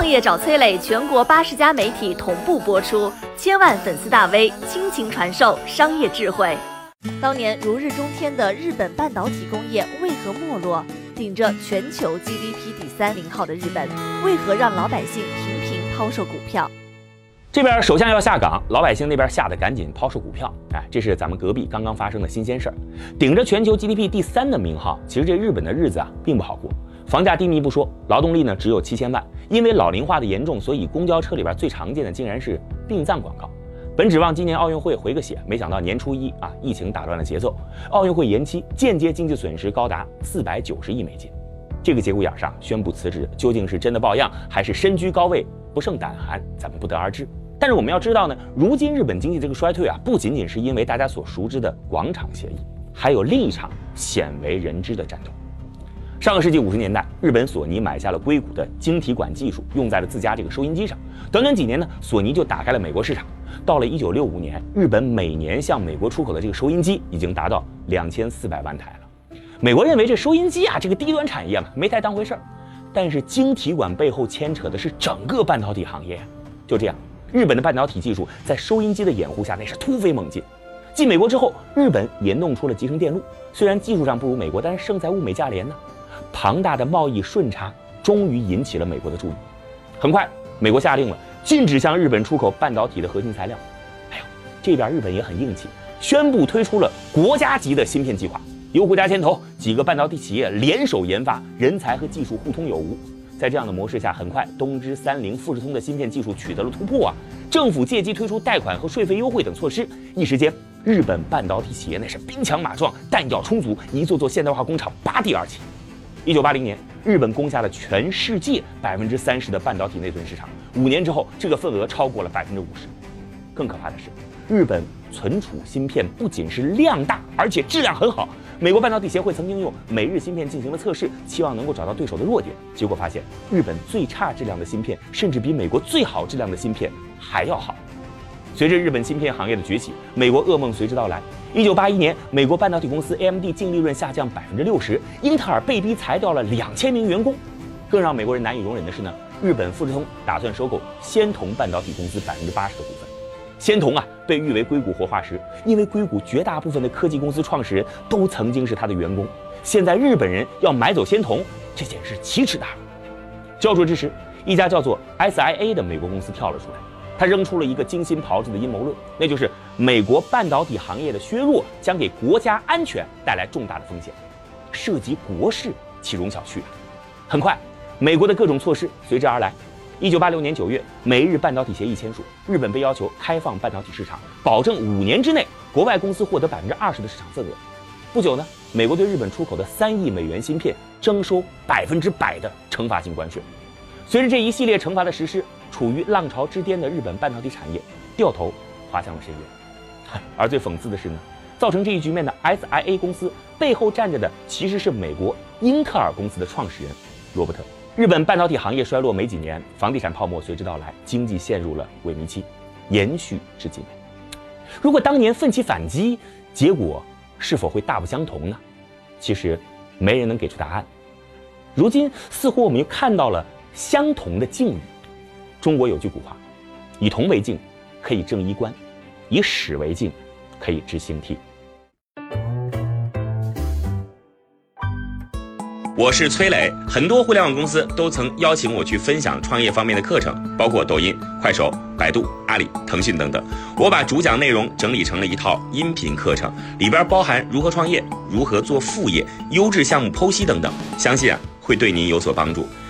创业找崔磊，全国八十家媒体同步播出，千万粉丝大 V 倾情传授商业智慧。当年如日中天的日本半导体工业为何没落？顶着全球 GDP 第三名号的日本，为何让老百姓频频抛售股票？这边首相要下岗，老百姓那边吓得赶紧抛售股票。哎，这是咱们隔壁刚刚发生的新鲜事儿。顶着全球 GDP 第三的名号，其实这日本的日子啊并不好过。房价低迷不说，劳动力呢只有七千万。因为老龄化的严重，所以公交车里边最常见的竟然是殡葬广告。本指望今年奥运会回个血，没想到年初一啊，疫情打乱了节奏，奥运会延期，间接经济损失高达四百九十亿美金。这个节骨眼上宣布辞职，究竟是真的抱恙，还是身居高位不胜胆寒？咱们不得而知。但是我们要知道呢，如今日本经济这个衰退啊，不仅仅是因为大家所熟知的广场协议，还有另一场鲜为人知的战斗。上个世纪五十年代，日本索尼买下了硅谷的晶体管技术，用在了自家这个收音机上。短短几年呢，索尼就打开了美国市场。到了一九六五年，日本每年向美国出口的这个收音机已经达到两千四百万台了。美国认为这收音机啊，这个低端产业嘛，没太当回事儿。但是晶体管背后牵扯的是整个半导体行业。就这样，日本的半导体技术在收音机的掩护下，那是突飞猛进。继美国之后，日本也弄出了集成电路。虽然技术上不如美国，但是胜在物美价廉呢。庞大的贸易顺差终于引起了美国的注意。很快，美国下令了禁止向日本出口半导体的核心材料。哎呦，这边日本也很硬气，宣布推出了国家级的芯片计划，由国家牵头，几个半导体企业联手研发，人才和技术互通有无。在这样的模式下，很快东芝、三菱、富士通的芯片技术取得了突破啊！政府借机推出贷款和税费优惠等措施，一时间，日本半导体企业那是兵强马壮，弹药充足，一座座现代化工厂拔地而起。一九八零年，日本攻下了全世界百分之三十的半导体内存市场。五年之后，这个份额超过了百分之五十。更可怕的是，日本存储芯片不仅是量大，而且质量很好。美国半导体协会曾经用美日芯片进行了测试，期望能够找到对手的弱点。结果发现，日本最差质量的芯片，甚至比美国最好质量的芯片还要好。随着日本芯片行业的崛起，美国噩梦随之到来。一九八一年，美国半导体公司 AMD 净利润下降百分之六十，英特尔被逼裁掉了两千名员工。更让美国人难以容忍的是呢，日本富士通打算收购仙童半导体公司百分之八十的股份。仙童啊，被誉为硅谷活化石，因为硅谷绝大部分的科技公司创始人都曾经是他的员工。现在日本人要买走仙童，这简直是奇耻大辱。焦灼之时，一家叫做 SIA 的美国公司跳了出来。他扔出了一个精心炮制的阴谋论，那就是美国半导体行业的削弱将给国家安全带来重大的风险，涉及国事岂容小觑啊！很快，美国的各种措施随之而来。一九八六年九月，美日半导体协议签署，日本被要求开放半导体市场，保证五年之内国外公司获得百分之二十的市场份额。不久呢，美国对日本出口的三亿美元芯片征收百分之百的惩罚性关税。随着这一系列惩罚的实施，处于浪潮之巅的日本半导体产业掉头滑向了深渊。而最讽刺的是呢，造成这一局面的 SIA 公司背后站着的其实是美国英特尔公司的创始人罗伯特。日本半导体行业衰落没几年，房地产泡沫随之到来，经济陷入了萎靡期，延续至今。如果当年奋起反击，结果是否会大不相同呢？其实没人能给出答案。如今似乎我们又看到了。相同的境遇，中国有句古话：“以铜为镜，可以正衣冠；以史为镜，可以知兴替。”我是崔磊，很多互联网公司都曾邀请我去分享创业方面的课程，包括抖音、快手、百度、阿里、腾讯等等。我把主讲内容整理成了一套音频课程，里边包含如何创业、如何做副业、优质项目剖析等等，相信啊会对您有所帮助。